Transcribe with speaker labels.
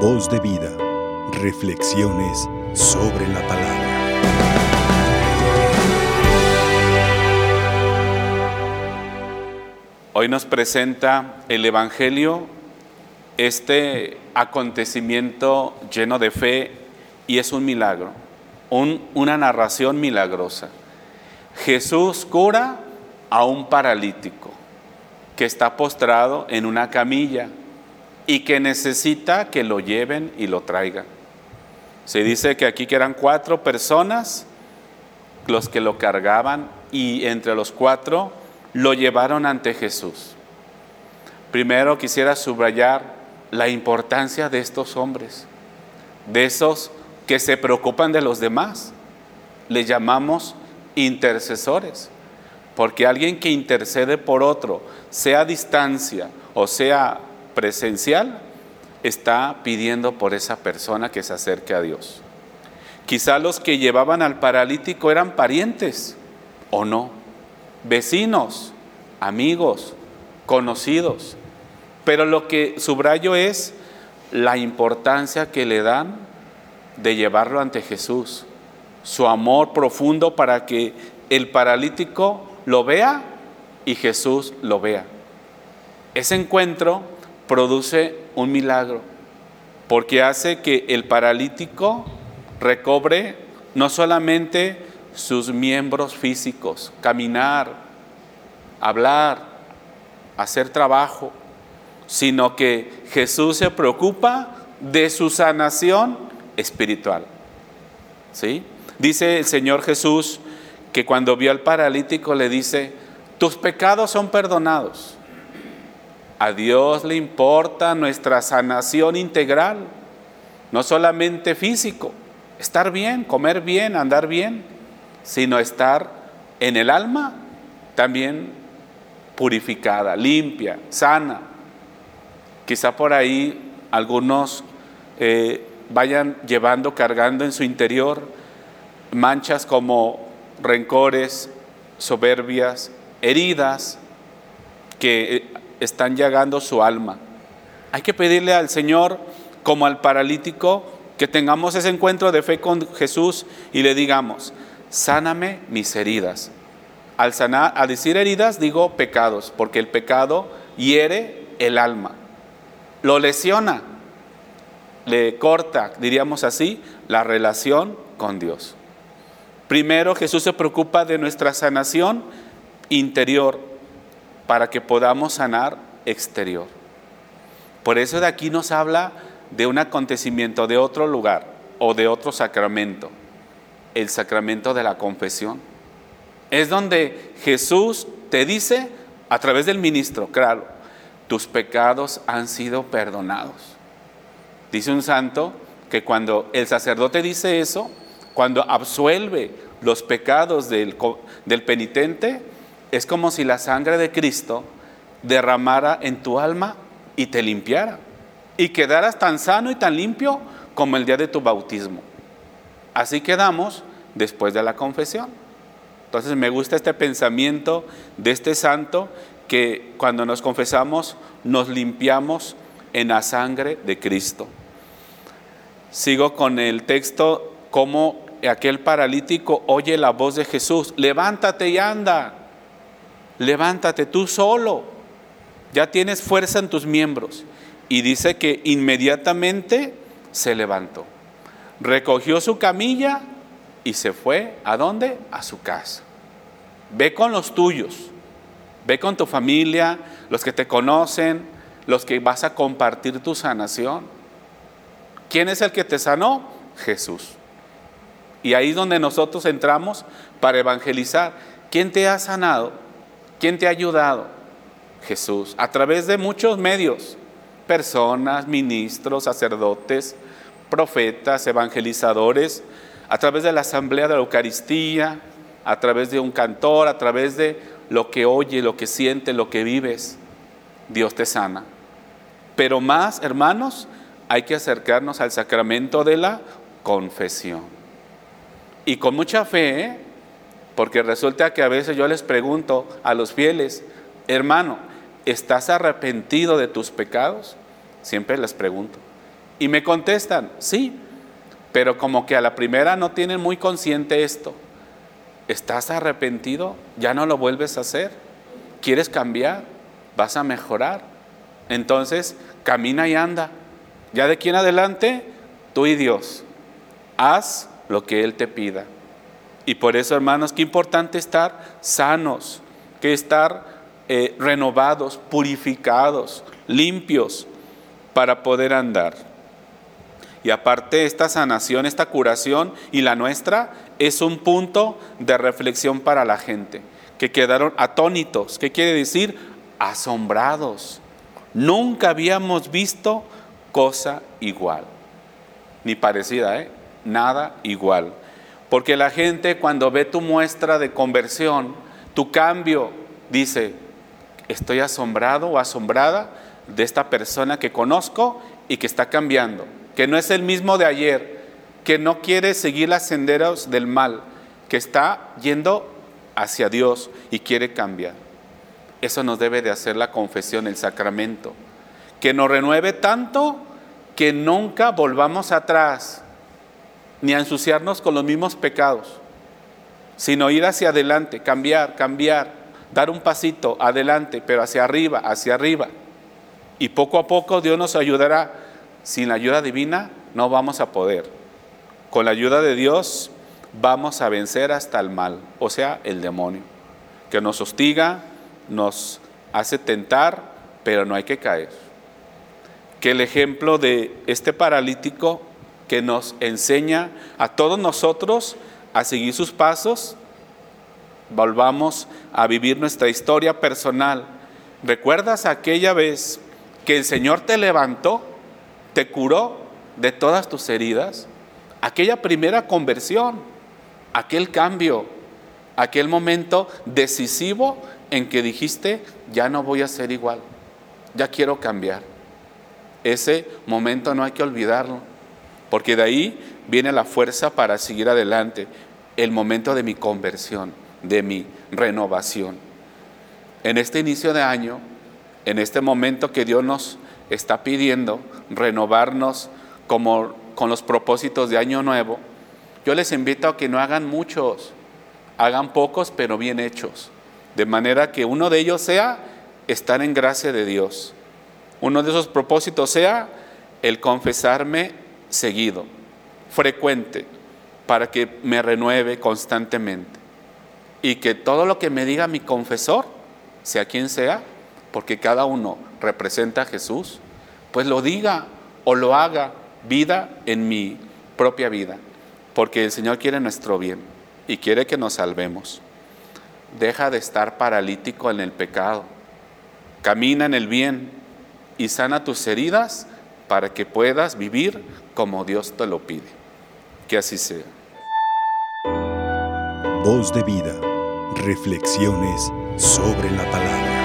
Speaker 1: Voz de vida. Reflexiones sobre la palabra.
Speaker 2: Hoy nos presenta el Evangelio este acontecimiento lleno de fe y es un milagro, una narración milagrosa. Jesús cura a un paralítico que está postrado en una camilla y que necesita que lo lleven y lo traigan. Se dice que aquí que eran cuatro personas los que lo cargaban y entre los cuatro lo llevaron ante Jesús. Primero quisiera subrayar la importancia de estos hombres, de esos que se preocupan de los demás. Le llamamos intercesores, porque alguien que intercede por otro, sea a distancia o sea presencial, está pidiendo por esa persona que se acerque a Dios. Quizá los que llevaban al paralítico eran parientes o no, vecinos, amigos, conocidos. Pero lo que subrayo es la importancia que le dan de llevarlo ante Jesús, su amor profundo para que el paralítico lo vea y Jesús lo vea. Ese encuentro produce un milagro, porque hace que el paralítico recobre no solamente sus miembros físicos, caminar, hablar, hacer trabajo, sino que Jesús se preocupa de su sanación espiritual. ¿Sí? Dice el Señor Jesús que cuando vio al paralítico le dice, tus pecados son perdonados. A Dios le importa nuestra sanación integral, no solamente físico, estar bien, comer bien, andar bien, sino estar en el alma también purificada, limpia, sana. Quizá por ahí algunos eh, vayan llevando, cargando en su interior manchas como rencores, soberbias, heridas que eh, están llegando su alma. Hay que pedirle al Señor, como al paralítico, que tengamos ese encuentro de fe con Jesús y le digamos, sáname mis heridas. Al, sanar, al decir heridas digo pecados, porque el pecado hiere el alma, lo lesiona, le corta, diríamos así, la relación con Dios. Primero Jesús se preocupa de nuestra sanación interior, para que podamos sanar exterior. Por eso de aquí nos habla de un acontecimiento de otro lugar o de otro sacramento, el sacramento de la confesión. Es donde Jesús te dice a través del ministro, claro, tus pecados han sido perdonados. Dice un santo que cuando el sacerdote dice eso, cuando absuelve los pecados del, del penitente, es como si la sangre de Cristo derramara en tu alma y te limpiara. Y quedaras tan sano y tan limpio como el día de tu bautismo. Así quedamos después de la confesión. Entonces me gusta este pensamiento de este santo que cuando nos confesamos nos limpiamos en la sangre de Cristo. Sigo con el texto como aquel paralítico oye la voz de Jesús, levántate y anda levántate tú solo, ya tienes fuerza en tus miembros. Y dice que inmediatamente se levantó, recogió su camilla y se fue a dónde? A su casa. Ve con los tuyos, ve con tu familia, los que te conocen, los que vas a compartir tu sanación. ¿Quién es el que te sanó? Jesús. Y ahí es donde nosotros entramos para evangelizar. ¿Quién te ha sanado? ¿Quién te ha ayudado? Jesús, a través de muchos medios, personas, ministros, sacerdotes, profetas, evangelizadores, a través de la asamblea de la Eucaristía, a través de un cantor, a través de lo que oye, lo que siente, lo que vives, Dios te sana. Pero más, hermanos, hay que acercarnos al sacramento de la confesión. Y con mucha fe, ¿eh? Porque resulta que a veces yo les pregunto a los fieles, hermano, ¿estás arrepentido de tus pecados? Siempre les pregunto. Y me contestan, sí, pero como que a la primera no tienen muy consciente esto. ¿Estás arrepentido? ¿Ya no lo vuelves a hacer? ¿Quieres cambiar? ¿Vas a mejorar? Entonces, camina y anda. Ya de aquí en adelante, tú y Dios. Haz lo que Él te pida. Y por eso, hermanos, qué importante estar sanos, que estar eh, renovados, purificados, limpios, para poder andar. Y aparte, esta sanación, esta curación y la nuestra es un punto de reflexión para la gente, que quedaron atónitos. ¿Qué quiere decir? Asombrados. Nunca habíamos visto cosa igual, ni parecida, ¿eh? nada igual. Porque la gente cuando ve tu muestra de conversión, tu cambio, dice, estoy asombrado o asombrada de esta persona que conozco y que está cambiando, que no es el mismo de ayer, que no quiere seguir las senderos del mal, que está yendo hacia Dios y quiere cambiar. Eso nos debe de hacer la confesión, el sacramento, que nos renueve tanto que nunca volvamos atrás, ni a ensuciarnos con los mismos pecados, sino ir hacia adelante, cambiar, cambiar, dar un pasito adelante, pero hacia arriba, hacia arriba. Y poco a poco Dios nos ayudará. Sin la ayuda divina no vamos a poder. Con la ayuda de Dios vamos a vencer hasta el mal, o sea, el demonio, que nos hostiga, nos hace tentar, pero no hay que caer. Que el ejemplo de este paralítico que nos enseña a todos nosotros a seguir sus pasos, volvamos a vivir nuestra historia personal. ¿Recuerdas aquella vez que el Señor te levantó, te curó de todas tus heridas? aquella primera conversión, aquel cambio, aquel momento decisivo en que dijiste, ya no voy a ser igual, ya quiero cambiar. Ese momento no hay que olvidarlo, porque de ahí viene la fuerza para seguir adelante, el momento de mi conversión, de mi renovación. En este inicio de año, en este momento que Dios nos está pidiendo renovarnos como con los propósitos de Año Nuevo, yo les invito a que no hagan muchos, hagan pocos pero bien hechos, de manera que uno de ellos sea estar en gracia de Dios. Uno de esos propósitos sea el confesarme seguido, frecuente, para que me renueve constantemente. Y que todo lo que me diga mi confesor, sea quien sea, porque cada uno representa a Jesús, pues lo diga o lo haga vida en mi propia vida, porque el Señor quiere nuestro bien y quiere que nos salvemos. Deja de estar paralítico en el pecado, camina en el bien y sana tus heridas para que puedas vivir como Dios te lo pide. Que así sea.
Speaker 1: Voz de vida, reflexiones sobre la palabra.